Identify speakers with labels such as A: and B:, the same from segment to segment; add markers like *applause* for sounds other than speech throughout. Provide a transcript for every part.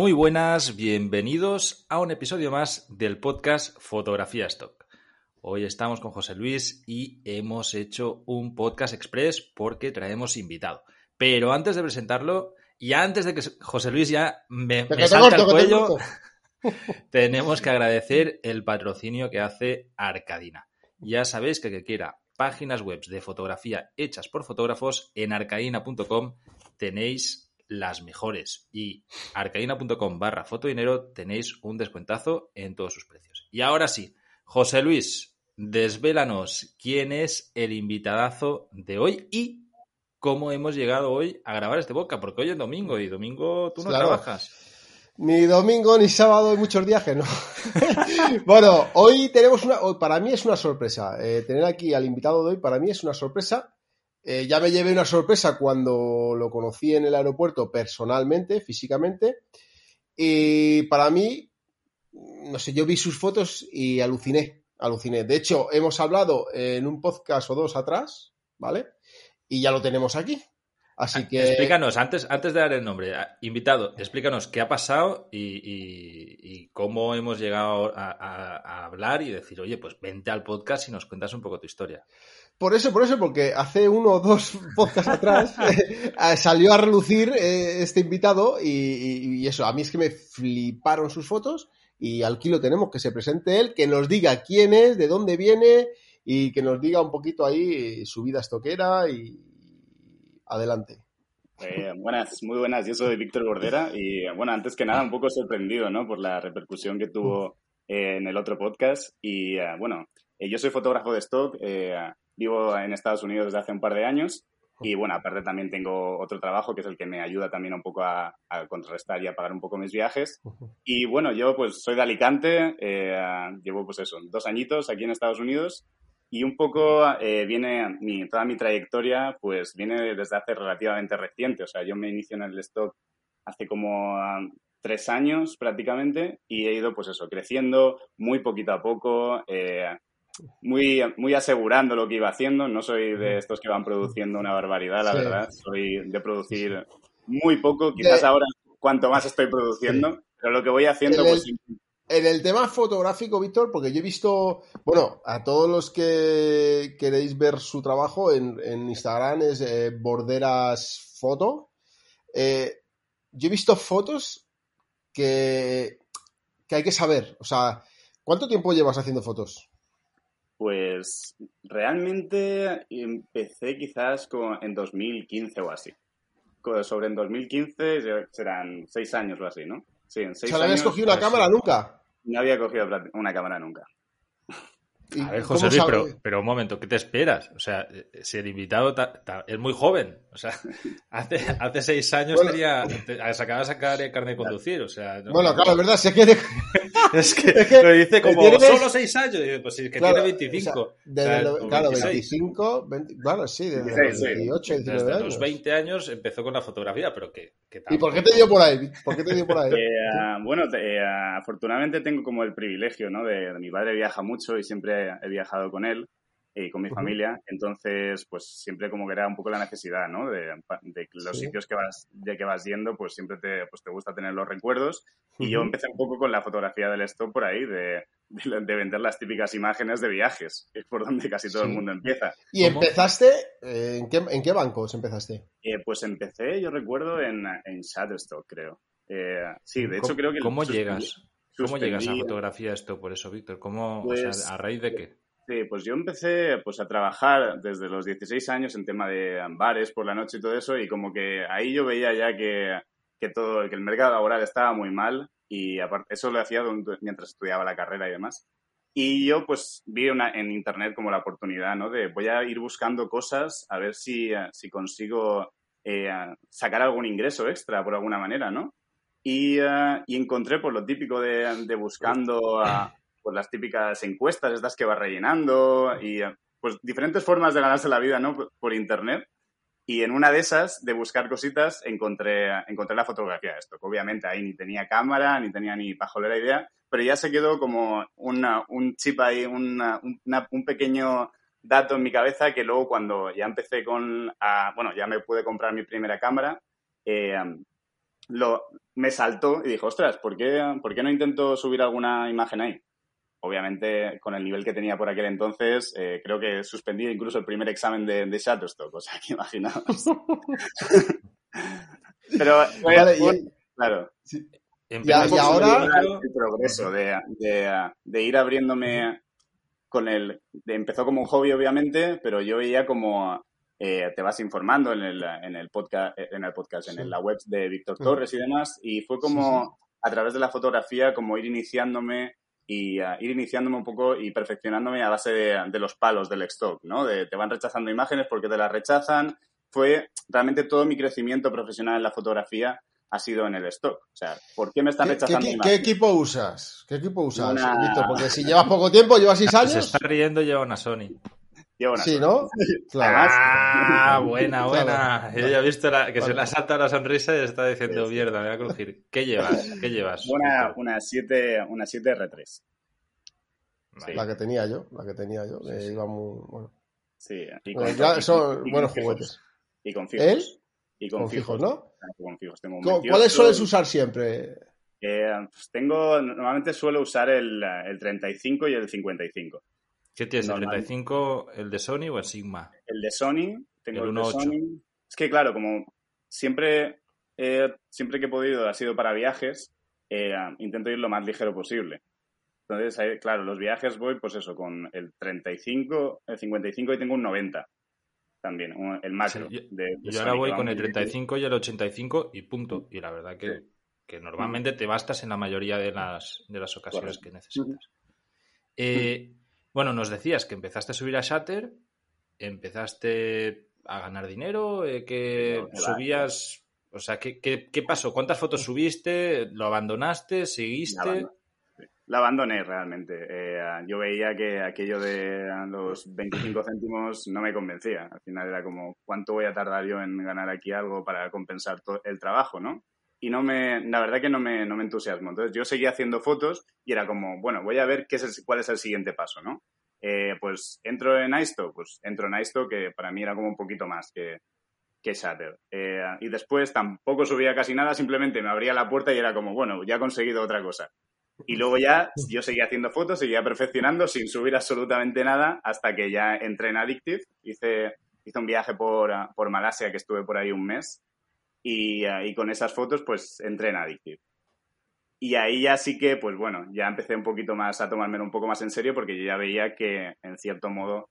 A: Muy buenas, bienvenidos a un episodio más del podcast Fotografía Stock. Hoy estamos con José Luis y hemos hecho un podcast express porque traemos invitado. Pero antes de presentarlo y antes de que José Luis ya me, me salte al cuello, *laughs* tenemos que agradecer el patrocinio que hace Arcadina. Ya sabéis que que quiera páginas web de fotografía hechas por fotógrafos en arcadina.com tenéis las mejores. Y arcaína.com barra fotodinero tenéis un descuentazo en todos sus precios. Y ahora sí, José Luis, desvélanos quién es el invitadazo de hoy y cómo hemos llegado hoy a grabar este boca, porque hoy es domingo y domingo tú no trabajas.
B: Ni domingo, ni sábado, hay muchos días que no. *laughs* bueno, hoy tenemos una, para mí es una sorpresa. Eh, tener aquí al invitado de hoy, para mí es una sorpresa eh, ya me llevé una sorpresa cuando lo conocí en el aeropuerto personalmente, físicamente. Y para mí, no sé, yo vi sus fotos y aluciné, aluciné. De hecho, hemos hablado en un podcast o dos atrás, ¿vale? Y ya lo tenemos aquí. Así que.
A: Explícanos, antes, antes de dar el nombre, invitado, explícanos qué ha pasado y, cómo hemos llegado a, hablar y decir, oye, pues vente al podcast y nos cuentas un poco tu historia.
B: Por eso, por eso, porque hace uno o dos *laughs* podcasts atrás eh, salió a relucir eh, este invitado y, eso, a mí es que me fliparon sus fotos y al kilo tenemos que se presente él, que nos diga quién es, de dónde viene y que nos diga un poquito ahí su vida estoquera y adelante.
C: Eh, buenas, muy buenas. Yo soy Víctor Bordera y bueno, antes que nada un poco sorprendido, ¿no? Por la repercusión que tuvo en el otro podcast y bueno, yo soy fotógrafo de stock Vivo en Estados Unidos desde hace un par de años y bueno, aparte también tengo otro trabajo que es el que me ayuda también un poco a, contrarrestar y a pagar un poco mis viajes. Y bueno, yo pues soy de Alicante, eh, llevo pues eso, dos añitos aquí en Estados Unidos y un poco eh, viene, mi, toda mi trayectoria pues viene desde hace relativamente reciente. O sea, yo me inicio en el stock hace como um, tres años prácticamente y he ido pues eso, creciendo muy poquito a poco. Eh, muy, muy asegurando lo que iba haciendo. No soy de estos que van produciendo una barbaridad, la verdad. Soy de producir muy poco. Quizás ahora cuanto más estoy produciendo, pero lo que voy haciendo,
B: en
C: pues.
B: En el tema fotográfico, Víctor, porque yo he visto, bueno, a todos los que queréis ver su trabajo en, Instagram es eh, Borderas Foto. Eh, yo he visto fotos que, que hay que saber. O sea, ¿cuánto tiempo llevas haciendo fotos?
C: Pues realmente empecé quizás en 2015 o así. Sobre en 2015 serán seis años o así, ¿no?
B: Sí, en seis ¿O sea, ¿no habías cogido una cámara nunca?
C: No había cogido una cámara nunca. *laughs*
A: A ver, José Luis, pero, pero, un momento, ¿qué te esperas? O sea, si el invitado es muy joven, o sea, *laughs* hace, hace seis años tenía, se acaba de sacar carne de conducir, o sea...
B: Bueno, claro, es verdad, si quiere... *laughs*
A: es, que es que lo dice como solo seis años, pues sí, que tiene 25.
B: claro, 25, 20, bueno, sí, desde los 28, 19
A: desde
B: años.
A: los 20 años empezó con la fotografía, pero que...
B: ¿Y por qué te dio por ahí? ¿Por qué te dio por ahí? *laughs*
C: Eh, bueno, eh, afortunadamente tengo como el privilegio, ¿no? De, de mi padre viaja mucho y siempre he viajado con él y con mi familia, entonces pues siempre como que era un poco la necesidad, ¿no? De, los sitios que vas, de que vas yendo, pues siempre te, pues te gusta tener los recuerdos y yo empecé un poco con la fotografía del stop por ahí, de, de, vender las típicas imágenes de viajes, que es por donde casi todo el mundo empieza.
B: ¿Y empezaste, eh, ¿en, qué, ¿en qué bancos empezaste?
C: Eh, pues empecé, yo recuerdo, en, en Shutterstock, creo. Eh, sí, de hecho creo que...
A: ¿Cómo llegas? ¿Cómo llegas a fotografía esto por eso, Víctor? ¿Cómo, pues, ¿A raíz de qué?
C: Sí, pues yo empecé pues, a trabajar desde los 16 años en tema de bares por la noche y todo eso, y como que ahí yo veía ya que, que todo, que el mercado laboral estaba muy mal, y aparte, eso lo hacía mientras estudiaba la carrera y demás. Y yo pues vi una, en internet como la oportunidad, ¿no? De voy a ir buscando cosas a ver si, si consigo eh, sacar algún ingreso extra por alguna manera, ¿no? Y, uh, y encontré por lo típico de, de buscando a, pues, las típicas encuestas, estas que va rellenando y pues diferentes formas de ganarse la vida, ¿no? Por internet. Y en una de esas, de buscar cositas, encontré, encontré la fotografía de esto. Obviamente ahí ni tenía cámara, ni tenía ni pajolera idea, pero ya se quedó como una, un chip ahí, una, un pequeño dato en mi cabeza que luego cuando ya empecé con, a, bueno, ya me pude comprar mi primera cámara, eh, lo, me saltó y dijo, ostras, ¿por qué, ¿por qué no intento subir alguna imagen ahí? Obviamente, con el nivel que tenía por aquel entonces, eh, creo que suspendí incluso el primer examen de, de Shutterstock, o sea, que *laughs* imaginaos. *laughs* Pero,
B: Vale, y-
C: bueno, claro,
B: Ya, y ahora-
C: el progreso de, de- de ir abriéndome con el... de- empezó como un hobby, obviamente, pero yo veía como eh, te vas informando en el, en el podcast, en el podcast, en
B: Sí.
C: la web de Víctor. Torres y demás, y fue como a través de la fotografía, como ir iniciándome y ah, ir iniciándome un poco y perfeccionándome a base de, de los palos del stock, ¿no? De, te van rechazando imágenes porque te las rechazan. Fue realmente todo mi crecimiento profesional en la fotografía ha sido en el stock. O sea, ¿por qué me están
B: ¿Qué, qué,
C: rechazando
B: qué- qué
C: imágenes?
B: equipo usas? ¿Qué equipo usas,
C: Una-
B: Víctor? Porque si llevas poco tiempo, llevas seis *laughs*
A: Se
B: años.
A: está riendo lleva una Sony.
C: Una
B: Sí. ¿no? *laughs* Claro.
A: Ah, buena, *laughs* buena.
B: Claro.
A: Yo ya he visto la- que se le ha saltado la sonrisa y está diciendo, mierda, me voy a crujir. ¿Qué llevas? ¿Qué llevas?
C: Una, una 7 una 7 R3.
A: Vale.
B: La que tenía yo, la que tenía yo. que
A: sí.
B: iba muy, bueno.
C: Sí, y
B: Bueno,
C: con,
B: ya
C: y
B: son
C: y
B: buenos
C: con fijos.
B: juguetes.
C: Y con fijos.
B: ¿Él?
C: Y con,
B: Con fijos, ¿no?
C: Con fijos. Tengo un
B: ¿Cu-
C: 28.
B: ¿Cuáles sueles usar siempre?
C: Eh, pues tengo, normalmente suelo usar el, el 35 y el 55.
A: ¿Qué tienes? ¿El
C: Normal.
A: 35, el de Sony o el Sigma?
C: El de Sony, tengo
A: El
C: el, de
A: 1.8.
C: Sony. Es que claro, como siempre, eh, siempre que he podido ha sido para viajes, eh, intento ir lo más ligero posible. Entonces, ahí, claro, los viajes voy, pues eso, con el 35, el 55 y tengo un 90 también, un- el macro.
A: Sí,
C: de, de
A: Yo
C: Sony,
A: ahora voy con el
C: bien.
A: 35 y el 85 y punto. Y la verdad que,
C: Sí.
A: que normalmente te bastas en la mayoría de las, de las ocasiones
C: Correcto.
A: que necesitas. Eh, bueno, nos decías que empezaste a subir a Shatter, empezaste a ganar dinero, eh, que
C: No,
A: subías... O sea, ¿qué, qué, qué pasó? ¿Cuántas fotos subiste? ¿Lo abandonaste? ¿Seguiste?
C: La abandoné realmente. Eh, yo veía que aquello de los 25 céntimos no me convencía. Al final era como, ¿cuánto voy a tardar yo en ganar aquí algo para compensar el trabajo, no? Y no me, la verdad que no me, no me entusiasmó. Entonces yo seguía haciendo fotos y era como, bueno, voy a ver qué es cuál es el siguiente paso, ¿no? Eh, pues entro en Isto, pues entro en Isto, que para mí era como un poquito más que, que Shatter. Eh, y después tampoco subía casi nada, simplemente me abría la puerta y era como, bueno, ya he conseguido otra cosa. Y luego ya yo seguía haciendo fotos, seguía perfeccionando sin subir absolutamente nada hasta que ya entré en Addictive. Hice, hice un viaje por, por Malasia que estuve por ahí un mes y, ah, y con esas fotos pues entré en Addictive. Y ahí ya sí que, pues bueno, ya empecé un poquito más a tomármelo un poco más en serio porque yo ya veía que, en cierto modo,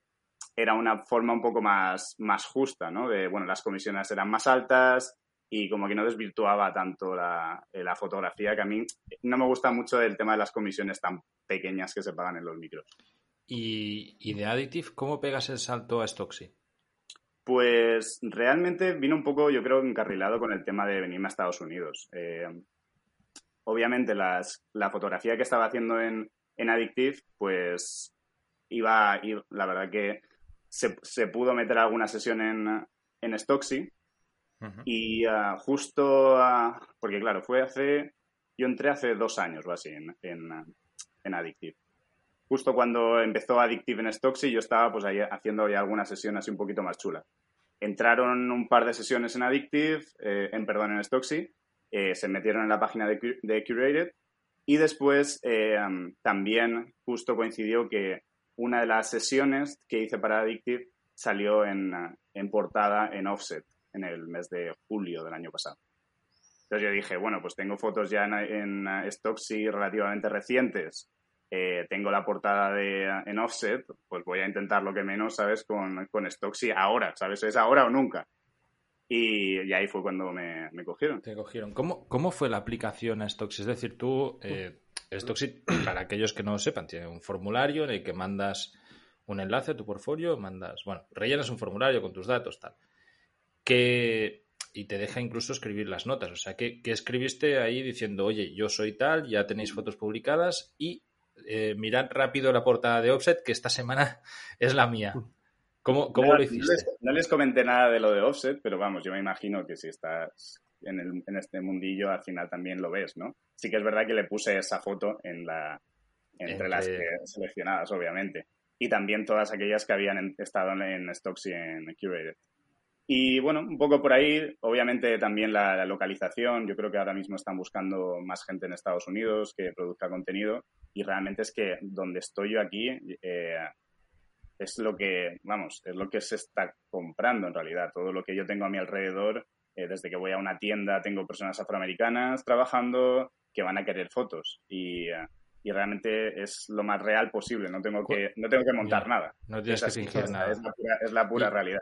C: era una forma un poco más, más justa, ¿no? De, bueno, las comisiones eran más altas y como que no desvirtuaba tanto la, eh, la fotografía, que a mí no me gusta mucho el tema de las comisiones tan pequeñas que se pagan en los micros.
A: Y, y de Addictive, ¿cómo pegas el salto a Stocksy?
C: Pues realmente vino un poco, yo creo, encarrilado con el tema de venirme a Estados Unidos. Eh, obviamente, las, la fotografía que estaba haciendo en, en Addictive, pues iba a ir, la verdad que se, se pudo meter alguna sesión en, en
A: Ujú.
C: y ah, justo, ah, porque claro, fue hace, yo entré hace dos años o así en, en, en Addictive. Justo cuando empezó Addictive en Stocksy, yo estaba pues ahí haciendo ya alguna sesión así un poquito más chula. Entraron un par de sesiones en Addictive, eh, en perdón, en Stocksy, eh, se metieron en la página de, de Curated y después eh, también justo coincidió que una de las sesiones que hice para Addictive salió en, en portada en Offset en el mes de julio del año pasado. Entonces yo dije, bueno, pues tengo fotos ya en, en ah, Stocksy relativamente recientes, eh, tengo la portada de, en offset, pues voy a intentar lo que menos, ¿sabes? Con, con Stocksy ahora, ¿sabes? Es ahora o nunca. Y, ahí fue cuando me, me cogieron.
A: Te cogieron. ¿Cómo, cómo fue la aplicación a Stocksy? Es decir, tú, eh, Stocksy, para aquellos que no lo sepan, tiene un formulario en el que mandas un enlace a tu portfolio, mandas, bueno, rellenas un formulario con tus datos, tal. Que, y te deja incluso escribir las notas. O sea, que, que escribiste ahí diciendo, oye, yo soy tal, ya tenéis fotos publicadas y eh, mirad rápido la portada de Offset, que esta semana *laughs* es la mía. ¿Cómo, cómo
C: no,
A: lo
C: no
A: hiciste?
C: les, no les comenté nada de lo de offset, pero vamos, yo me imagino que si estás en, el, en este mundillo, al final también lo ves, ¿no? Sí que es verdad que le puse esa foto en la, entre,
A: Entre-
C: las que seleccionadas, obviamente. Y también todas aquellas que habían en- estado en Stocks y en Curated. Y bueno, un poco por ahí, obviamente también la, localización. Yo creo que ahora mismo están buscando más gente en Estados Unidos que produzca contenido y realmente es que donde estoy yo aquí eh, es lo que, vamos, es lo que se está comprando en realidad. Todo lo que yo tengo a mi alrededor, eh, desde que voy a una tienda, tengo personas afroamericanas trabajando que van a querer fotos y, eh, y realmente es lo más real posible. No tengo que, no tengo que montar nada.
A: No tienes que fingir nada.
C: Es la pura, es la pura realidad.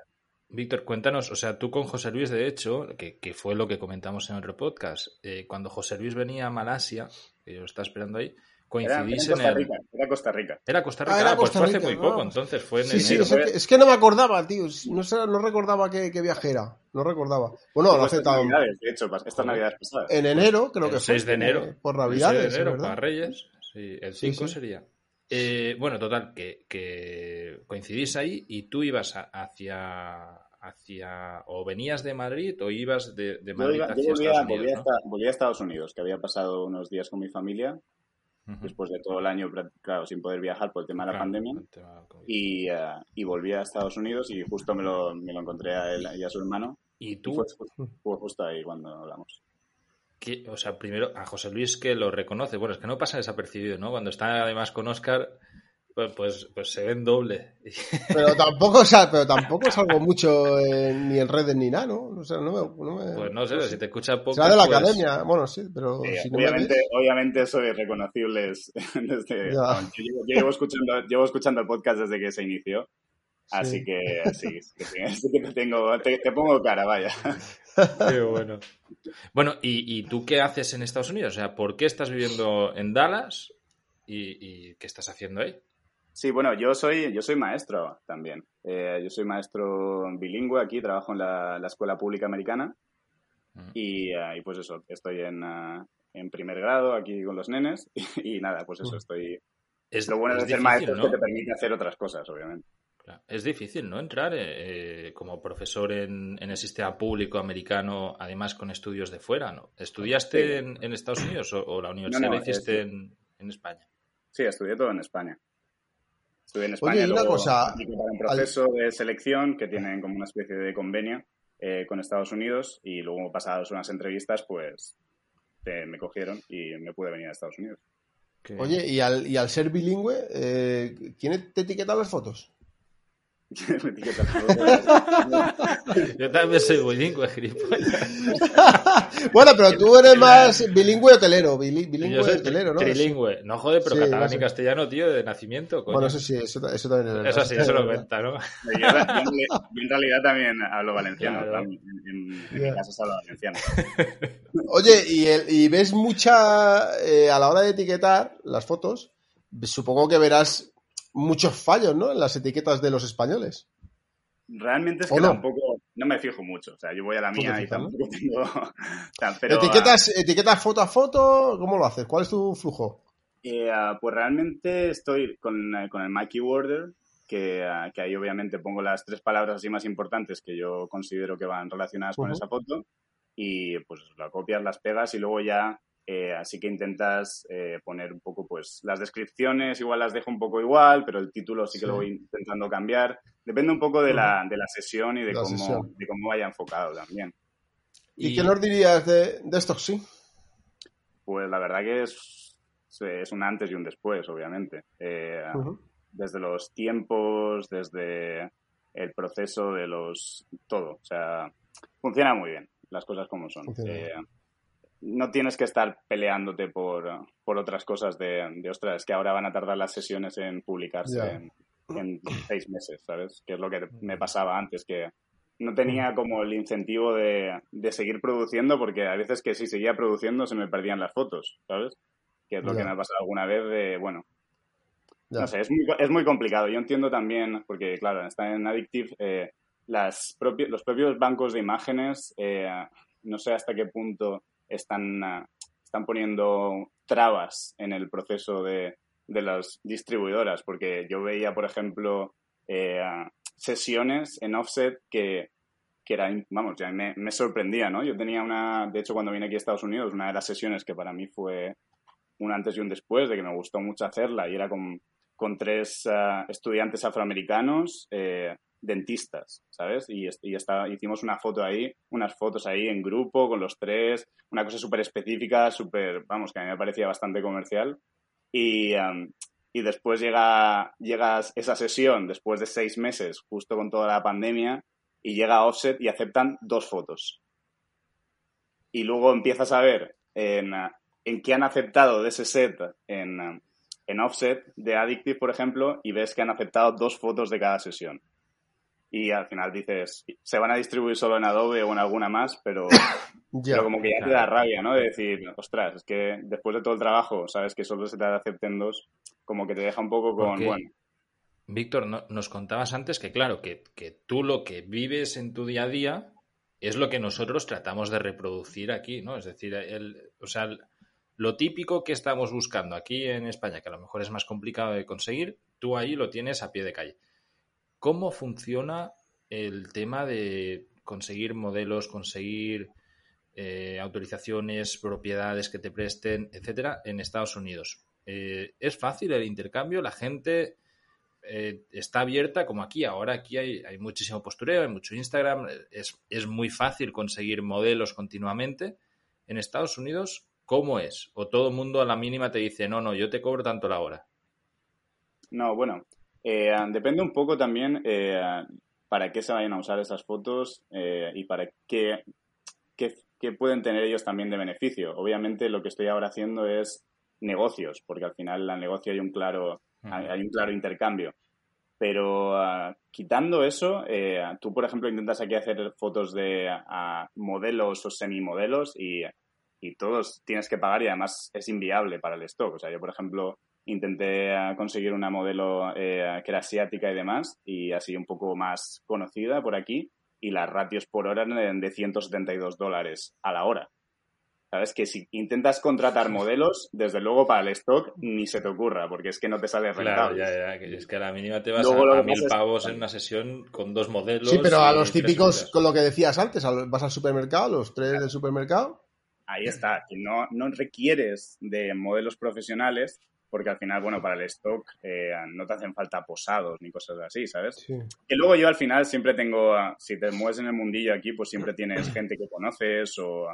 A: Víctor, cuéntanos, o sea, tú con José Luis, de hecho, que, fue lo que comentamos en otro podcast, eh, cuando José Luis venía a Malasia, que yo lo estaba esperando ahí, coincidís
C: era, en, Era Costa Rica.
A: Era Costa Rica. Ah, era ah, pues fue hace muy poco, entonces fue en
B: sí, Sí, es, que, no me acordaba, tío. No, no recordaba qué, viaje era. No recordaba. Bueno, no hace tan...
C: Navidades, de hecho, estas navidades pasadas.
B: En enero, creo que
A: fue.
B: 6
A: de enero.
B: Por Navidades,
A: el 6 de enero, para Reyes. Sí, el 5 sería. Eh, bueno, total, que, que coincidís ahí y tú ibas hacia hacia o venías de Madrid o ibas de, Madrid hacia Estados Unidos,
C: volví, a Estados Unidos, que había pasado unos días con mi familia después de todo el año, claro, sin poder viajar por el tema de la pandemia. Y, uh, y, volví a Estados Unidos y justo me lo, me lo encontré a él y a su hermano.
A: ¿Y tú?
C: fue, justo ahí cuando hablamos.
A: O sea, primero a José Luis que lo reconoce. Bueno, es que no pasa desapercibido, ¿no? Cuando está además con Oscar, pues, pues, pues, se ven doble. *laughs*
B: Pero tampoco, o sea, pero tampoco salgo mucho ni en redes ni nada, ¿no? O sea, no me, no me,
A: pues no sé, si te escucha poco.
B: Será de la pues academia, bueno, sí, pero.
C: si obviamente, obviamente soy reconocible *laughs* desde. Yo, llevo, escuchando, llevo escuchando el podcast desde que se inició. Así que sí, sí, que te, tengo, te, pongo cara, vaya. *laughs*
A: Qué bueno. Bueno, ¿y, ¿y, tú qué haces en Estados Unidos? O sea, ¿por qué estás viviendo en Dallas y, y qué estás haciendo ahí?
C: Sí, bueno, yo soy, yo soy maestro también. Eh, yo soy maestro bilingüe aquí, trabajo en la, Escuela Pública Americana mm. eh, y, pues eso, estoy en, eh, en, primer grado aquí con los nenes *laughs* y, nada, pues eso, mm. estoy... Es, lo bueno de ser maestro es que te permite hacer otras cosas, obviamente.
A: Es difícil, ¿no? Entrar como profesor en, el sistema público americano, además con estudios de fuera, ¿no? ¿Estudiaste en, Estados Unidos o, la universidad la hiciste en, en España?
C: Sí, estudié todo en España. Estuve en España Oye, una cosa, para un proceso de selección que tienen como una especie de convenio eh, con Estados Unidos y luego pasadas unas entrevistas, pues me cogieron y me pude venir a Estados Unidos.
B: Oye, y al, y al ser bilingüe, eh, ¿quién te etiqueta las fotos?
A: Yo también soy bilingüe,
B: bueno, pero tú eres más bilingüe hotelero, bilingüe hotelero, ¿no?
A: Trilingüe. No joder, pero catalán y castellano, tío, de nacimiento.
B: Bueno, eso sí, eso, también
A: es Eso sí, eso lo *laughs* cuenta, ¿no?
C: Yo, en realidad también hablo valenciano. En, mi casa se habla valenciano. *laughs*
B: Oye, ¿y, el, y ves mucha, eh, a la hora de etiquetar las fotos, supongo que verás muchos fallos, ¿no? En las etiquetas de los españoles.
C: Realmente es que tampoco, no me fijo mucho. O sea, yo voy a la mía y tampoco tengo. *laughs*
B: ¿Etiquetas, ¿Etiquetas foto a foto? ¿Cómo lo haces? ¿Cuál es tu flujo?
C: Eh, ah, pues realmente estoy con, eh, con el My Keyword, que, ah, que, ahí obviamente pongo las tres palabras así más importantes que yo considero que van relacionadas con esa foto y pues la copias, las pegas y luego ya eh, así que intentas eh, poner un poco, pues, las descripciones igual las dejo un poco igual, pero el título sí que lo voy intentando cambiar. Depende un poco de la, de la sesión y de cómo, de cómo vaya enfocado también.
B: ¿Y, qué nos dirías de, de esto? Sí.
C: Pues la verdad que es, es un antes y un después, obviamente. Eh, desde los tiempos, desde el proceso de los... todo. O sea, funciona muy bien, las cosas como son no tienes que estar peleándote por, otras cosas de, de, ostras, que ahora van a tardar las sesiones en publicarse en, seis meses, ¿sabes? Que es lo que me pasaba antes, que no tenía como el incentivo de, seguir produciendo, porque a veces que si seguía produciendo se me perdían las fotos, ¿sabes? Que es lo que me ha pasado alguna vez de, bueno, no sé, es muy, es muy complicado. Yo entiendo también, porque claro, está en Addictive, eh, las los propios bancos de imágenes, eh, no sé hasta qué punto están, ah, están poniendo trabas en el proceso de, de las distribuidoras, porque yo veía, por ejemplo, eh, sesiones en offset que, que era, vamos, ya me, me, sorprendía, ¿no? Yo tenía una, de hecho, cuando vine aquí a Estados Unidos, una de las sesiones que para mí fue un antes y un después, de que me gustó mucho hacerla, y era con, con tres ah, estudiantes afroamericanos, eh, dentistas, ¿sabes? Y, está, hicimos una foto ahí, unas fotos ahí en grupo con los tres, una cosa súper específica, súper, vamos, que a mí me parecía bastante comercial. Y, y después llega, llegas esa sesión, después de seis meses, justo con toda la pandemia, y llega Offset y aceptan dos fotos. Y luego empiezas a ver en, en qué han aceptado de ese set en, en Offset de Addictive, por ejemplo, y ves que han aceptado dos fotos de cada sesión. Y al final dices, se van a distribuir solo en Adobe o en alguna más, pero, *coughs* pero como que ya te da rabia, ¿no? De decir, ostras, es que después de todo el trabajo, sabes que solo se te acepten dos, como que te deja un poco con, bueno.
A: Víctor, nos contabas antes que, claro, que, que tú lo que vives en tu día a día es lo que nosotros tratamos de reproducir aquí, ¿no? Es decir, el, o sea, lo típico que estamos buscando aquí en España, que a lo mejor es más complicado de conseguir, tú ahí lo tienes a pie de calle. ¿Cómo funciona el tema de conseguir modelos, conseguir eh, autorizaciones, propiedades que te presten, etcétera, en Estados Unidos? Eh, ¿Es fácil el intercambio? ¿La gente eh, está abierta como aquí? Ahora aquí hay, muchísimo postureo, hay mucho Instagram, es, es muy fácil conseguir modelos continuamente. En Estados Unidos, ¿cómo es? ¿O todo mundo a la mínima te dice, no, no, yo te cobro tanto la hora?
C: No, bueno, eh, depende un poco también eh, para qué se vayan a usar esas fotos eh, y para qué, qué, qué, pueden tener ellos también de beneficio. Obviamente lo que estoy ahora haciendo es negocios, porque al final en el negocio hay un claro, hay un claro intercambio. Pero uh, quitando eso, eh, tú, por ejemplo, intentas aquí hacer fotos de uh, modelos o semimodelos y, y todos tienes que pagar y además es inviable para el stock. O sea, yo, por ejemplo, intenté conseguir una modelo eh, que era asiática y demás, y así un poco más conocida por aquí, y las ratios por hora eran de 172 dólares a la hora. ¿Sabes? Que si intentas contratar modelos, desde luego para el stock ni se te ocurra, porque es que no te sale rentable.
A: Claro, ya, ya, que es que a la mínima te vas luego, a, a mil pavos en una sesión con dos modelos.
B: Sí, pero a los típicos, con lo que decías antes, vas al supermercado, los tres del supermercado.
C: Ahí está, que no, no requieres de modelos profesionales, porque al final, bueno, para el stock eh, no te hacen falta posados ni cosas así, ¿sabes? Sí. Y luego yo al final siempre tengo, si te mueves en el mundillo aquí, pues siempre tienes gente que conoces o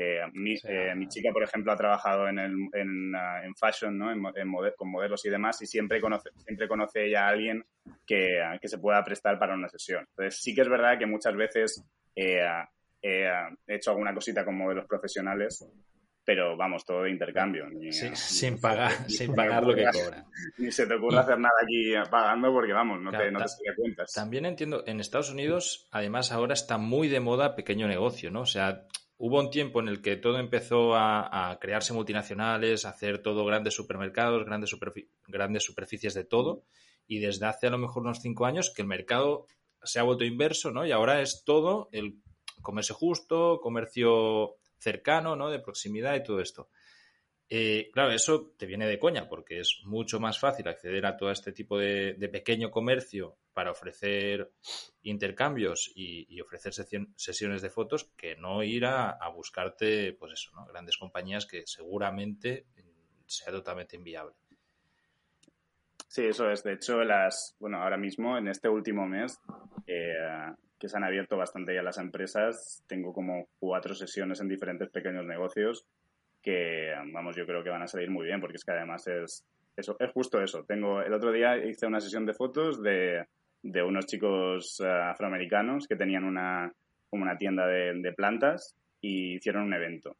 C: eh, mi, eh, mi, chica, por ejemplo, ha trabajado en, el, en, uh, en fashion, ¿no? En, en model, con modelos y demás, y siempre conoce, siempre conoce ella a alguien que, uh, que, se pueda prestar para una sesión. Entonces, sí que es verdad que muchas veces eh, he hecho alguna cosita con modelos profesionales pero vamos, todo de intercambio. Ni,
A: sí, *laughs* ni, sin pagar, ni sin pagar lo que cobran. *laughs*
C: Ni se te ocurre hacer nada aquí pagando porque, vamos, no claro, te, no te cuentas.
A: También entiendo, en Estados Unidos, además, ahora está muy de moda pequeño negocio, ¿no? O sea, hubo un tiempo en el que todo empezó a, a crearse multinacionales, a hacer todo grandes supermercados, grandes, superfi grandes superficies de todo, y desde hace a lo mejor unos cinco años que el mercado se ha vuelto inverso, ¿no? Y ahora es todo el comercio justo, comercio cercano, ¿no? De proximidad y todo esto. Eh, claro, eso te viene de coña porque es mucho más fácil acceder a todo este tipo de, pequeño comercio para ofrecer intercambios y, ofrecer sesiones de fotos que no ir a, a buscarte, pues eso, ¿no? Grandes compañías que seguramente sea totalmente inviable.
C: Sí, eso es. De hecho, las, bueno, ahora mismo, en este último mes, eh, que se han abierto bastante ya las empresas. Tengo como cuatro sesiones en diferentes pequeños negocios que, vamos, yo creo que van a salir muy bien porque es que además es, eso, es justo eso. Tengo, el otro día hice una sesión de fotos de, de unos chicos uh, afroamericanos que tenían una, como una tienda de, de plantas y hicieron un evento.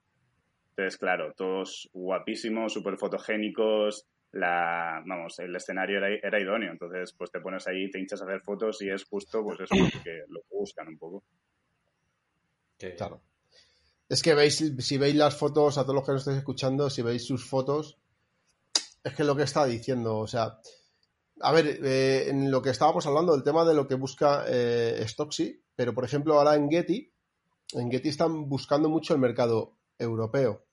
C: Entonces, claro, todos guapísimos, súper fotogénicos, la, vamos, el escenario era, era, idóneo. Entonces, pues te pones ahí, te hinchas a hacer fotos y es justo, pues eso, lo que, lo que buscan un poco.
B: Claro. Es que veis, si veis las fotos, a todos los que nos estáis escuchando, si veis sus fotos, es que lo que está diciendo, o sea, a ver, eh, en lo que estábamos hablando, del tema de lo que busca eh, Stocksy, pero por ejemplo ahora en Getty, en Getty están buscando mucho el mercado europeo.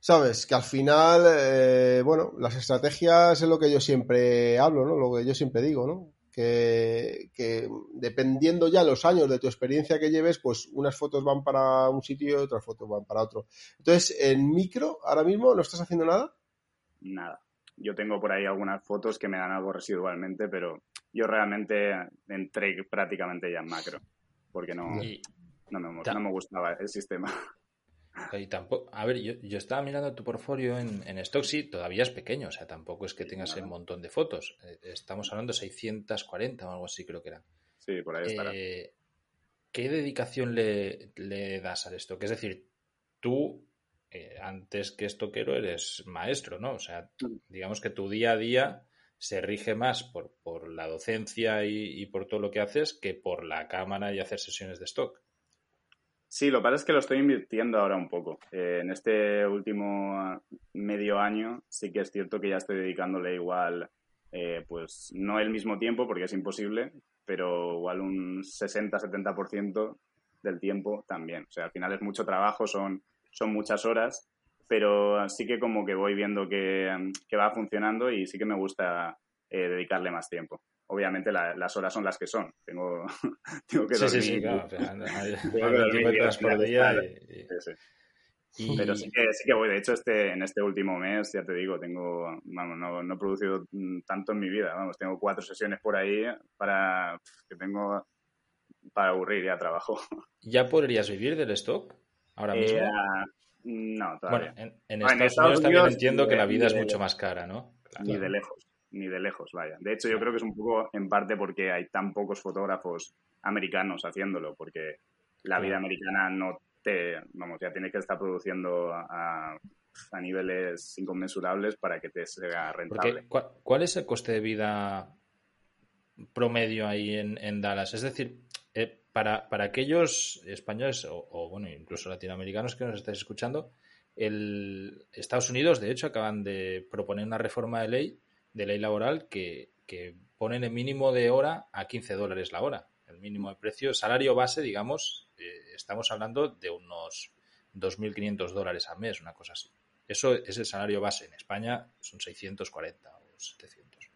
B: Sabes, que al final, eh, bueno, las estrategias es lo que yo siempre hablo, ¿no? Lo que yo siempre digo, ¿no? Que, que, dependiendo ya los años de tu experiencia que lleves, pues unas fotos van para un sitio y otras fotos van para otro. Entonces, en micro, ahora mismo, ¿no estás haciendo nada?
C: Nada. Yo tengo por ahí algunas fotos que me dan algo residualmente, pero yo realmente entré prácticamente ya en macro, porque no, no, me, no me gustaba el sistema.
A: Y tampoco, a ver, yo, yo, estaba mirando tu portfolio en, en Stocksy, todavía es pequeño, o sea, tampoco es que tengas un montón de fotos. Eh, estamos hablando de 640 o algo así, creo que era.
C: Sí, por ahí estará.
A: Eh, ¿Qué dedicación le, le, das al stock? Es decir, tú, eh, antes que estoquero, eres maestro, ¿no? O sea, digamos que tu día a día se rige más por, por la docencia y, y, por todo lo que haces que por la cámara y hacer sesiones de stock.
C: Sí, lo que pasa es que lo estoy invirtiendo ahora un poco. Eh, en este último medio año sí que es cierto que ya estoy dedicándole igual, eh, pues no el mismo tiempo porque es imposible, pero igual un 60-70% del tiempo también. O sea, al final es mucho trabajo, son, son muchas horas, pero sí que como que voy viendo que, que va funcionando y sí que me gusta eh, dedicarle más tiempo obviamente la, las horas son las que son. Tengo, *laughs* tengo que dormir. Sí, sí, sí, claro. por día y, Pero sí que, sí que voy. De hecho, este, en este último mes, ya te digo, tengo, vamos, no, no he producido tanto en mi vida. Vamos, tengo cuatro sesiones por ahí para que tengo para aburrir ya trabajo. *laughs*
A: ¿Ya podrías vivir del stock ahora eh, mismo?
C: no, todavía.
A: Bueno, en, Estados, Unidos, también entiendo que la vida es mucho más cara, ¿no?
C: Ni de lejos ni de lejos, vaya. De hecho, yo creo que es un poco en parte porque hay tan pocos fotógrafos americanos haciéndolo, porque la vida americana no te, vamos, ya tienes que estar produciendo a, a niveles inconmensurables para que te sea rentable.
A: ¿cuál, es el coste de vida promedio ahí en, Dallas? Es decir, eh, para, para, aquellos españoles o, bueno, incluso latinoamericanos que nos estáis escuchando, el Estados Unidos, de hecho, acaban de proponer una reforma de ley de ley laboral que, que ponen el mínimo de hora a 15 dólares la hora. El mínimo de precio, salario base, digamos, eh, estamos hablando de unos 2.500 dólares al mes, una cosa así. Eso es el salario base. En España son 640 o 700.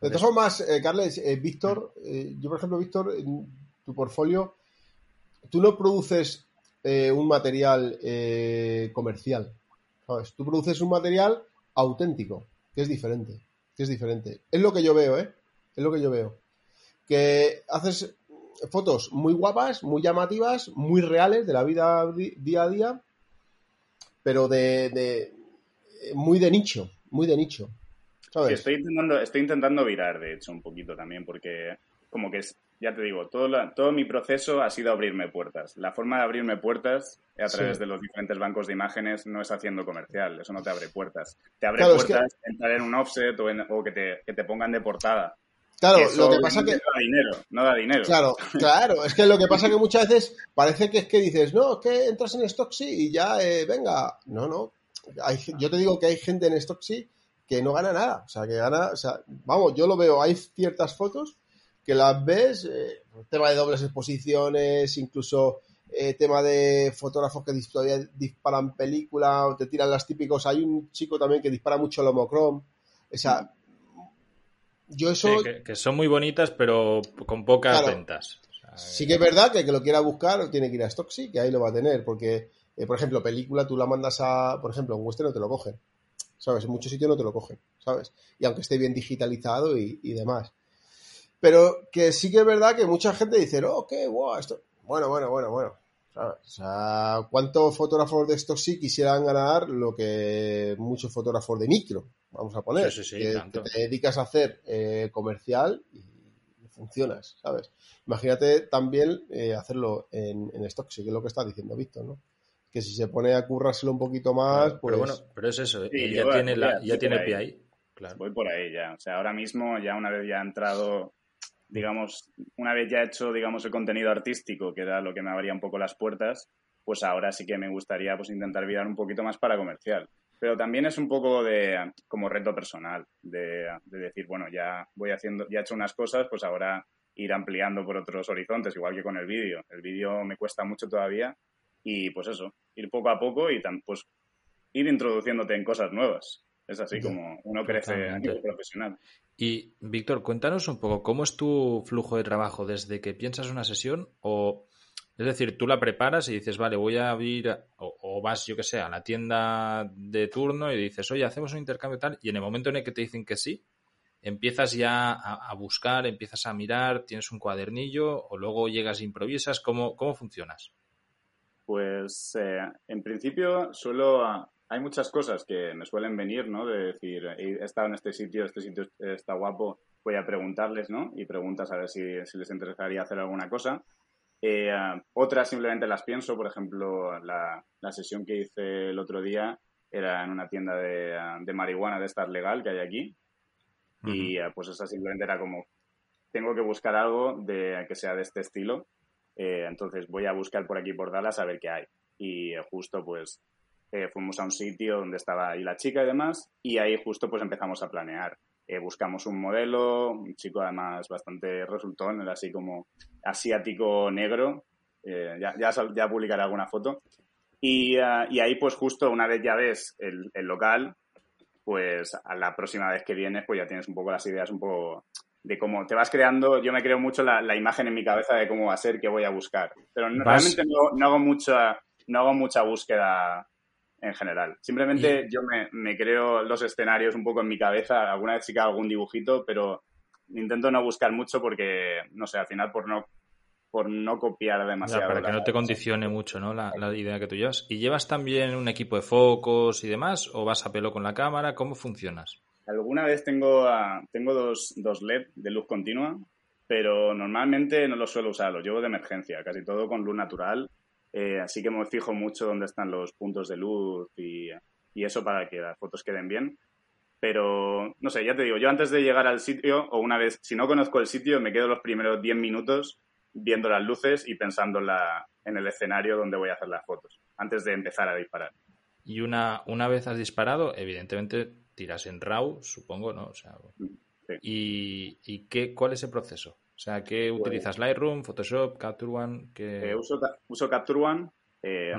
B: De todas formas, eh, Carles, eh, Víctor, yo por ejemplo, Víctor, en tu portfolio, tú no produces un material comercial, ¿sabes? Tú produces un material auténtico, que es diferente que es diferente. Es lo que yo veo, ¿eh? Es lo que yo veo. Que haces fotos muy guapas, muy llamativas, muy reales de la vida día a día, pero de, muy de nicho, muy de nicho.
C: estoy intentando, estoy intentando virar, de hecho, un poquito también, porque como que es, ya te digo, todo, todo mi proceso ha sido abrirme puertas. La forma de abrirme puertas a través de los diferentes bancos de imágenes no es haciendo comercial, eso no te abre puertas. Te abre puertas entrar en un offset o, que, te, que, te, pongan de portada.
B: Claro, lo que pasa que...
C: No da dinero, no da dinero.
B: Claro, *laughs* claro, es que lo que pasa que muchas veces parece que es que dices, no, es que entras en Stocksy y ya, eh, venga. No, no. Hay, yo te digo que hay gente en Stocksy que no gana nada. O sea, que gana, o sea, vamos, yo lo veo, hay ciertas fotos que las ves, eh, tema de dobles exposiciones, incluso eh, tema de fotógrafos que todavía disparan película o te tiran las típicos. Hay un chico también que dispara mucho el homocrom. O sea, yo eso...
A: que, son muy bonitas, pero con pocas ventas.
B: sí que es verdad que el que lo quiera buscar tiene que ir a Stocksy, que ahí lo va a tener, porque, eh, por ejemplo, película tú la mandas a, por ejemplo, en Western no te lo cogen, ¿sabes? En muchos sitios no te lo cogen, ¿sabes? Y aunque esté bien digitalizado y, y demás. Pero que sí que es verdad que mucha gente dice, oh, qué guau, esto. Bueno, bueno, bueno, bueno. O sea, ¿cuántos fotógrafos de estos sí quisieran ganar lo que muchos fotógrafos de micro, vamos a poner?
A: Sí, sí,
B: que, te dedicas a hacer eh, comercial y, funcionas, ¿sabes? Imagínate también eh, hacerlo en, en stock, sí que es lo que está diciendo Víctor, ¿no? Que si se pone a currárselo un poquito más, pues...
A: Pero bueno, pero es eso, ya, tiene, la, ya tiene pie ahí. Claro.
C: Voy por ahí ya. O sea, ahora mismo, ya una vez ya ha entrado digamos, una vez ya hecho, digamos, el contenido artístico, que era lo que me abría un poco las puertas, pues ahora sí que me gustaría pues intentar virar un poquito más para comercial. Pero también es un poco de como reto personal, de, decir, bueno, ya voy haciendo, ya he hecho unas cosas, pues ahora ir ampliando por otros horizontes, igual que con el vídeo. El vídeo me cuesta mucho todavía y pues eso, ir poco a poco y pues ir introduciéndote en cosas nuevas. Es así como uno crece a nivel profesional.
A: Y Víctor, cuéntanos un poco, ¿cómo es tu flujo de trabajo desde que piensas una sesión o... Es decir, tú la preparas y dices, vale, voy a ir, o, vas, yo que sé, a la tienda de turno y dices, oye, hacemos un intercambio tal, y en el momento en el que te dicen que sí, empiezas ya a, buscar, empiezas a mirar, tienes un cuadernillo o luego llegas e improvisas? ¿Cómo, cómo funcionas?
C: Pues eh, en principio suelo... Hay muchas cosas que me suelen venir, ¿no? De decir, he estado en este sitio, este sitio está guapo, voy a preguntarles, ¿no? Y preguntas a ver si, les interesaría hacer alguna cosa. Eh, otras simplemente las pienso, por ejemplo, la, la, sesión que hice el otro día era en una tienda de, de marihuana de estar legal que hay aquí, y eh, pues esa simplemente era como, tengo que buscar algo de, que sea de este estilo. Eh, entonces voy a buscar por aquí por Dallas a ver qué hay. Y eh, justo pues fuimos a un sitio donde estaba ahí la chica y demás. Y ahí justo pues empezamos a planear. buscamos un modelo, un chico además bastante resultón, era así como asiático negro. ya, ya, ya, publicaré alguna foto. Y, y, ahí pues justo una vez ya ves el, el local, pues a la próxima vez que vienes, pues ya tienes un poco las ideas, un poco de cómo te vas creando. Yo me creo mucho la, imagen en mi cabeza de cómo va a ser, qué voy a buscar. Pero realmente no, hago mucha, no hago mucha búsqueda en general. Simplemente yo me, me, creo los escenarios un poco en mi cabeza. Alguna vez sí que hago algún dibujito, pero intento no buscar mucho porque, no sé, al final por no por no copiar demasiado.
A: para que no te condicione mucho ¿no? La, idea que tú llevas. ¿Y llevas también un equipo de focos y demás? ¿O vas a pelo con la cámara? ¿Cómo funcionas?
C: Alguna vez tengo, ah, tengo dos, dos LED de luz continua, pero normalmente no los suelo usar, los llevo de emergencia, casi todo con luz natural. Eh, así que me fijo mucho dónde están los puntos de luz y, y eso para que las fotos queden bien. Pero, no sé, ya te digo, yo antes de llegar al sitio, o una vez, si no conozco el sitio, me quedo los primeros 10 minutos viendo las luces y pensando en, el escenario donde voy a hacer las fotos, antes de empezar a disparar.
A: Y una, una vez has disparado, evidentemente tiras en RAW, supongo, ¿no? O sea, ¿Y, y qué, cuál es el proceso? O sea, ¿qué pues utilizas? ¿Lightroom, Photoshop, Capture One?
C: Eh, uso, uso, Capture One. Eh,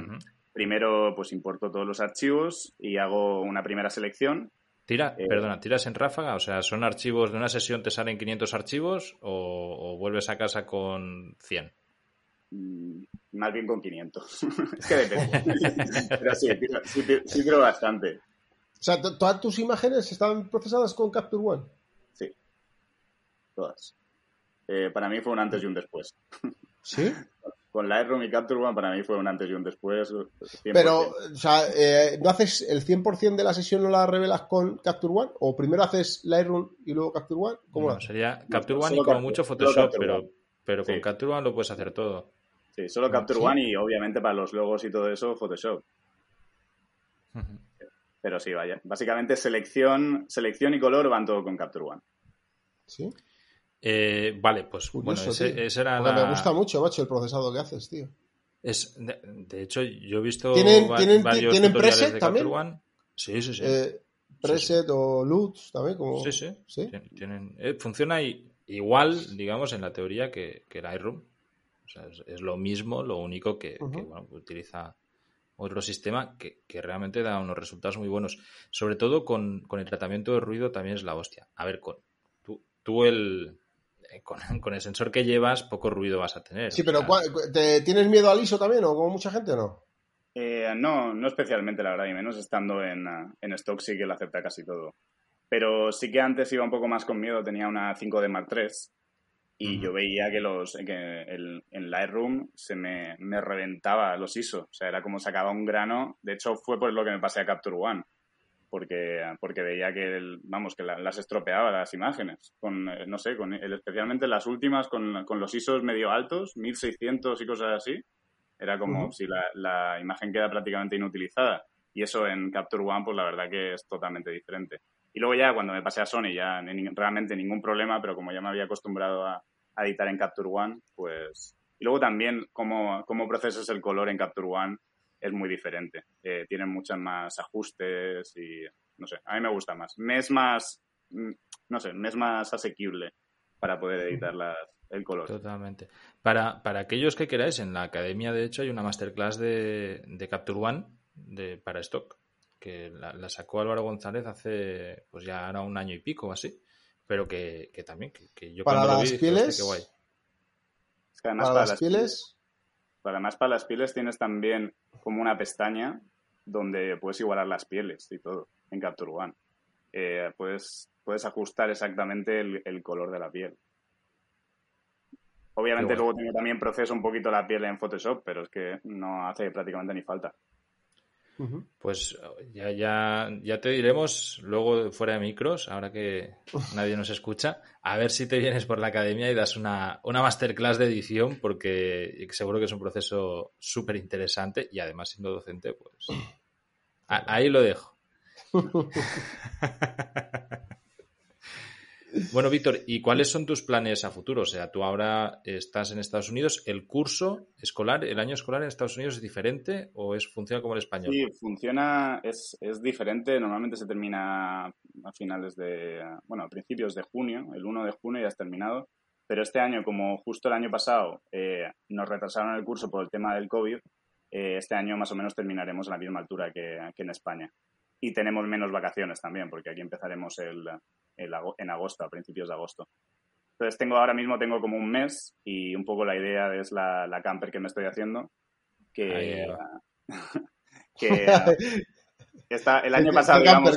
C: primero, pues importo todos los archivos y hago una primera selección
A: Tira, eh, perdona, ¿tiras en ráfaga? O sea, ¿son archivos de una sesión, te salen 500 archivos o, vuelves a casa con 100?
C: Mm, más bien con 500. *laughs* es que depende. *laughs* Pero sí, sí, creo bastante.
B: O sea, ¿todas tus imágenes están procesadas con Capture One?
C: Sí, todas. Eh, para mí fue un antes y un después. *laughs*
B: ¿Sí?
C: con Lightroom y Capture One para mí fue un antes y un después.
B: Pero, o sea, eh, ¿no haces el 100% de la sesión, no la revelas con Capture One? ¿O primero haces Lightroom y luego Capture One? ¿Cómo
A: no, sería Capture One y como mucho Photoshop, pero, pero con Capture One lo puedes hacer todo.
C: Sí, solo Capture One y obviamente para los logos y todo eso, Photoshop. Pero sí, vaya. Básicamente selección, selección y color van todo con Capture One.
B: ¿Sí?
A: Eh, vale, pues bueno, ese, era
B: Me gusta mucho, macho, el procesado que haces, tío.
A: Es, de, hecho, yo he visto
B: ¿Tienen, ¿tienen, ¿tienen preset también?
A: Sí, sí, sí.
B: Eh, preset o LUTs también, como...
A: Sí, sí. Tienen, eh, funciona igual, digamos, en la teoría que, que Lightroom. O sea, es, lo mismo, lo único que, bueno, utiliza otro sistema que, que, realmente da unos resultados muy buenos. Sobre todo con, con, el tratamiento de ruido también es la hostia. A ver, con, tú, tú el, eh, *laughs* con, el sensor que llevas, poco ruido vas a tener.
B: Sí, pero ¿te, ¿tienes miedo al ISO también o como mucha gente o no?
C: Eh, no, no especialmente, la verdad, y menos estando en, uh, en stock sí que lo acepta casi todo. Pero sí que antes iba un poco más con miedo, tenía una 5D Mark III y yo veía que los que el, en Lightroom se me, me, reventaba los ISO, o sea, era como sacaba un grano. De hecho, fue por lo que me pasé a Capture One porque, porque veía que, vamos, que las estropeaba las imágenes. Con, eh, no sé, con, especialmente las últimas con, con, los ISOs medio altos, 1600 y cosas así. Era como si la, la, imagen queda prácticamente inutilizada. Y eso en Capture One, pues la verdad que es totalmente diferente. Y luego ya cuando me pasé a Sony, ya realmente ningún problema, pero como ya me había acostumbrado a, a editar en Capture One, pues... Y luego también cómo, cómo procesas el color en Capture One es muy diferente. Eh, tienen muchos más ajustes y, no sé, a mí me gusta más. Me es más, mm, no sé, me es más asequible para poder editar el color.
A: Totalmente. Para, para aquellos que queráis, en la academia, de hecho, hay una masterclass de, de Capture One de, para stock, que la, sacó Álvaro González hace, pues ya ahora un año y pico o así, pero que, también, que, yo
B: para las pieles, guay.
C: para, las pieles Además, para las pieles tienes también como una pestaña donde puedes igualar las pieles y todo en Capture One. eh, puedes, puedes ajustar exactamente el, color de la piel. Obviamente luego tengo también proceso un poquito la piel en Photoshop, pero es que no hace prácticamente ni falta.
A: Pues ya, ya, ya te diremos luego fuera de micros, ahora que nadie nos escucha, a ver si te vienes por la academia y das una, una masterclass de edición, porque seguro que es un proceso súper interesante y además siendo docente, pues ahí lo dejo. *laughs* Bueno, Víctor, ¿y cuáles son tus planes a futuro? O sea, tú ahora estás en Estados Unidos. ¿El curso escolar, el año escolar en Estados Unidos es diferente o es funciona como el español?
C: Sí, funciona, es, es diferente. Normalmente se termina a finales de, bueno, a principios de junio. El 1 de junio ya has terminado. Pero este año, como justo el año pasado eh, nos retrasaron el curso por el tema del COVID, eh, este año más o menos terminaremos a la misma altura que, que en España. Y tenemos menos vacaciones también, porque aquí empezaremos el, en agosto, a principios de agosto. Entonces tengo ahora mismo tengo como un mes y un poco la idea es la, la camper que me estoy haciendo, que, *laughs* que, está, el año pasado...
B: ¿Qué, camper,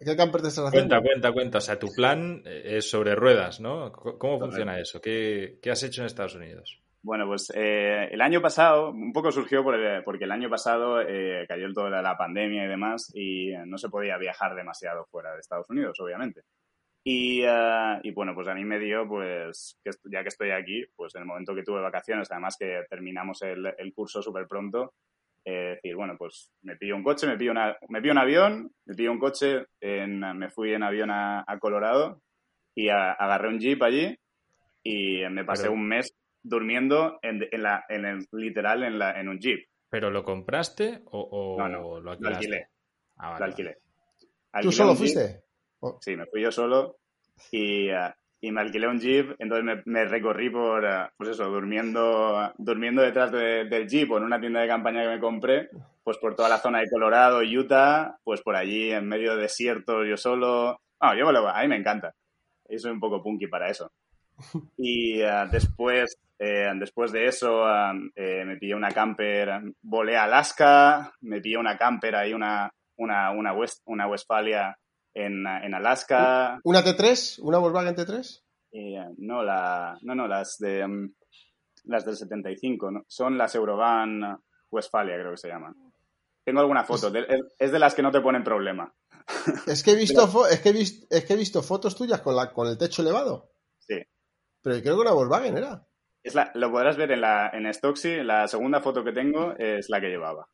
B: ¿qué, camper, te estás haciendo?
A: Cuenta, cuenta, cuenta. O sea, tu plan es sobre ruedas, ¿no? ¿Cómo funciona eso? ¿Qué, ¿Qué, has hecho en Estados Unidos?
C: Bueno, pues eh, el año pasado, un poco surgió porque el año pasado eh, cayó todo la pandemia y demás y no se podía viajar demasiado fuera de Estados Unidos, obviamente. Y, uh, y, bueno, pues a mí me dio, pues, que ya que estoy aquí, pues en el momento que tuve vacaciones, además que terminamos el, el curso súper pronto, eh, decir, bueno, pues me pillo un coche, me pillo, una, me pillo un avión, me pillo un coche, en, me fui en avión a, a Colorado y a, agarré un jeep allí y me pasé un mes durmiendo en, en, la, en el, literal en, la, en un jeep.
A: ¿Pero lo compraste o, o
C: no, no, lo, alquilé? Ah, vale, lo alquilé.
B: ¿Tú solo fuiste?
C: Oh. Sí, me fui yo solo y, uh, y me alquilé un jeep, entonces me, me recorrí por, uh, pues eso, durmiendo, durmiendo detrás de, del jeep o en una tienda de campaña que me compré, pues por toda la zona de Colorado, Utah, pues por allí en medio de desierto yo solo. Ah, yo a mí me encanta. Y soy un poco punky para eso. *laughs* Y después, eh, después de eso eh, me pillé una camper, volé a Alaska, me pillé una camper ahí, una, una, una, West, una Westfalia en, en Alaska.
B: ¿Una T3? ¿Una Volkswagen T3?
C: Eh, no, la, no, no, las de um, las del 75, ¿no? son las Eurovan Westfalia, creo que se llaman. Tengo alguna foto, es de las que no te ponen problema. *laughs*
B: Es que he visto, es que he visto, es que he visto fotos tuyas con, la, con el techo elevado.
C: Sí.
B: Pero creo que una Volkswagen era.
C: Es la, lo podrás ver en, la, en Stocksy, la segunda foto que tengo es la que llevaba.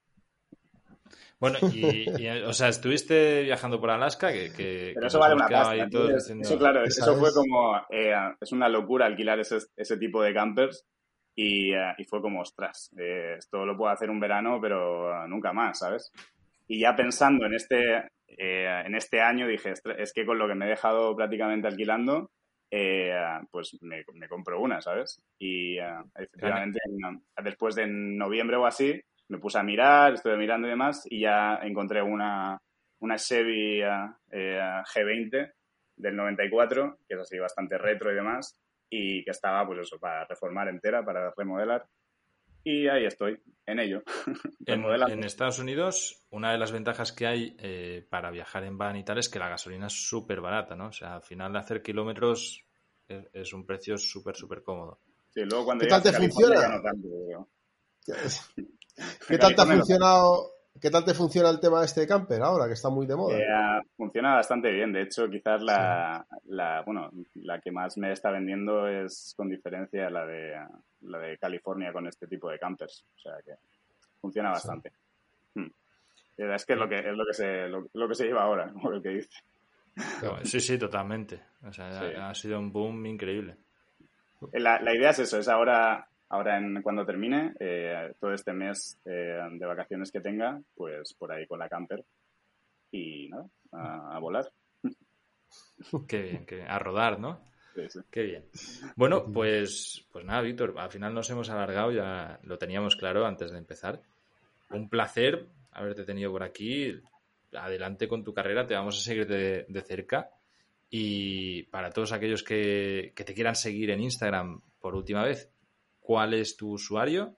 A: Bueno, *laughs* y, o sea, estuviste viajando por Alaska, que... que
C: Pero eso vale una pasta. Eso, claro, eso fue como... Eh, es una locura alquilar ese, ese tipo de campers y, eh, y fue como, ostras, eh, esto lo puedo hacer un verano, pero nunca más, ¿sabes? Y ya pensando en este, en este año dije, es que con lo que me he dejado prácticamente alquilando, pues me, me, compro una, ¿sabes? Y efectivamente, después de noviembre o así, me puse a mirar, estuve mirando y demás, y ya encontré una, una Chevy eh, G20 del 94, que es así bastante retro y demás, y que estaba, pues eso, para reformar entera, para remodelar. Y ahí estoy, en ello. *laughs*
A: en, en, Estados Unidos, una de las ventajas que hay eh, para viajar en van y tal es que la gasolina es súper barata, ¿no? O sea, al final de hacer kilómetros es, es un precio súper, súper cómodo.
C: Sí, luego cuando
B: ¿Qué tal te funciona? No tanto, *laughs* *laughs* ¿Qué tal te ha funcionado? ¿Qué tal te funciona el tema de este camper ahora, que está muy de moda?
C: Eh, funciona bastante bien. De hecho, quizás la, la, bueno, la que más me está vendiendo es con diferencia la de, la de California con este tipo de campers. O sea que funciona bastante. Sí. Hmm. Es que es lo que, es lo que, se, lo, que se lleva ahora, *laughs* como el que dice.
A: Sí, sí, totalmente. O sea, ha sido un boom increíble.
C: La, la idea es eso, es ahora Ahora, en, cuando termine, eh, todo este mes eh, de vacaciones que tenga, pues por ahí con la camper y nada, a, volar. *laughs*
A: Qué bien, que, a rodar, ¿no? Sí, sí. Qué bien. Bueno, pues, pues nada, Víctor, al final nos hemos alargado, ya lo teníamos claro antes de empezar. Un placer haberte tenido por aquí. Adelante con tu carrera, te vamos a seguir de, de cerca. Y para todos aquellos que, que te quieran seguir en Instagram por última vez, ¿Cuál es tu usuario?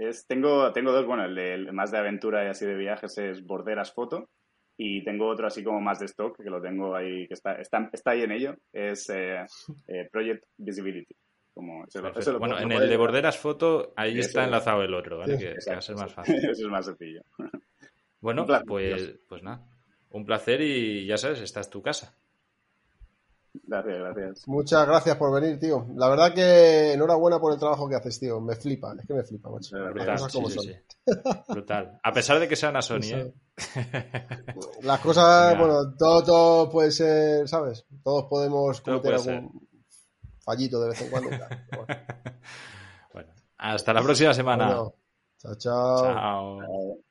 C: Es, tengo, tengo dos, bueno, el, más de aventura y así de viajes es Borderas Foto Y tengo otro así como más de stock, que lo tengo ahí, que está, está, está ahí en ello, es eh, eh, Project Visibility. Como, eso,
A: eso bueno, en el de Borderas Foto, ahí está enlazado el otro, ¿vale? que, que, va a ser más fácil. *laughs*
C: Eso es más sencillo.
A: Bueno, pues, pues nada. Un placer y ya sabes, esta es tu casa.
C: Gracias, gracias.
B: Muchas gracias por venir, tío. La verdad que enhorabuena por el trabajo que haces, tío. Me flipa, es que me flipa, macho.
A: Brutal, Brutal. A pesar de que sea una Sony, ¿eh? *laughs*
B: Las cosas, bueno, todo, todo puede ser, ¿sabes? Todos podemos cometer algún fallito de vez en cuando. *laughs*
A: bueno. hasta la próxima semana.
B: chao. chao. chao.